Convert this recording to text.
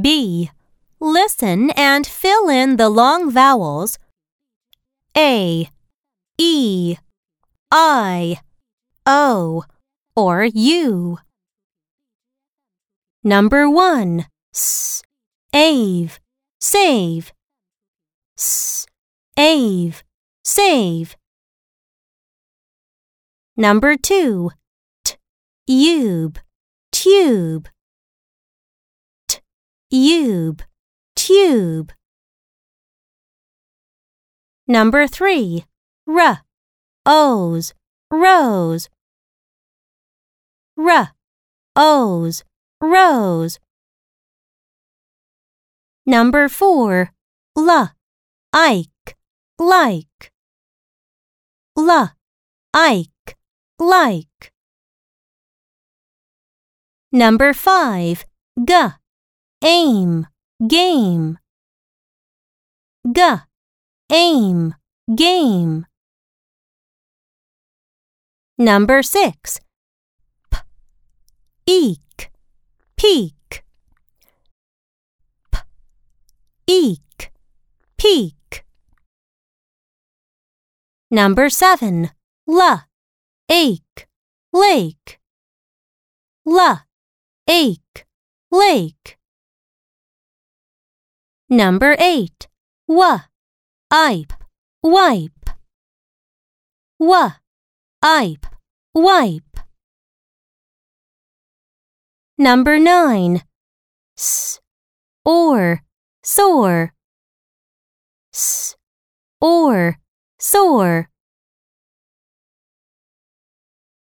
B. Listen and fill in the long vowels A, E, I, O, or U. Number 1. S, ave, save. S, ave, save. Number 2. T, ube, tube. T, ube, tube. Number 3. R, O's, rose. R, O's, rose. Number 4. L, Ike, like. L, Ike, like. Number 5. G, aim, game. G, aim, game. Number 6. P, eek, peak. P, eek, peak. Number 7. L, ache, lake. L, ache, lake. Number 8. W, ipe, wipe. W, ipe, wipe. Number 9. S, or, sore. S, or, sore.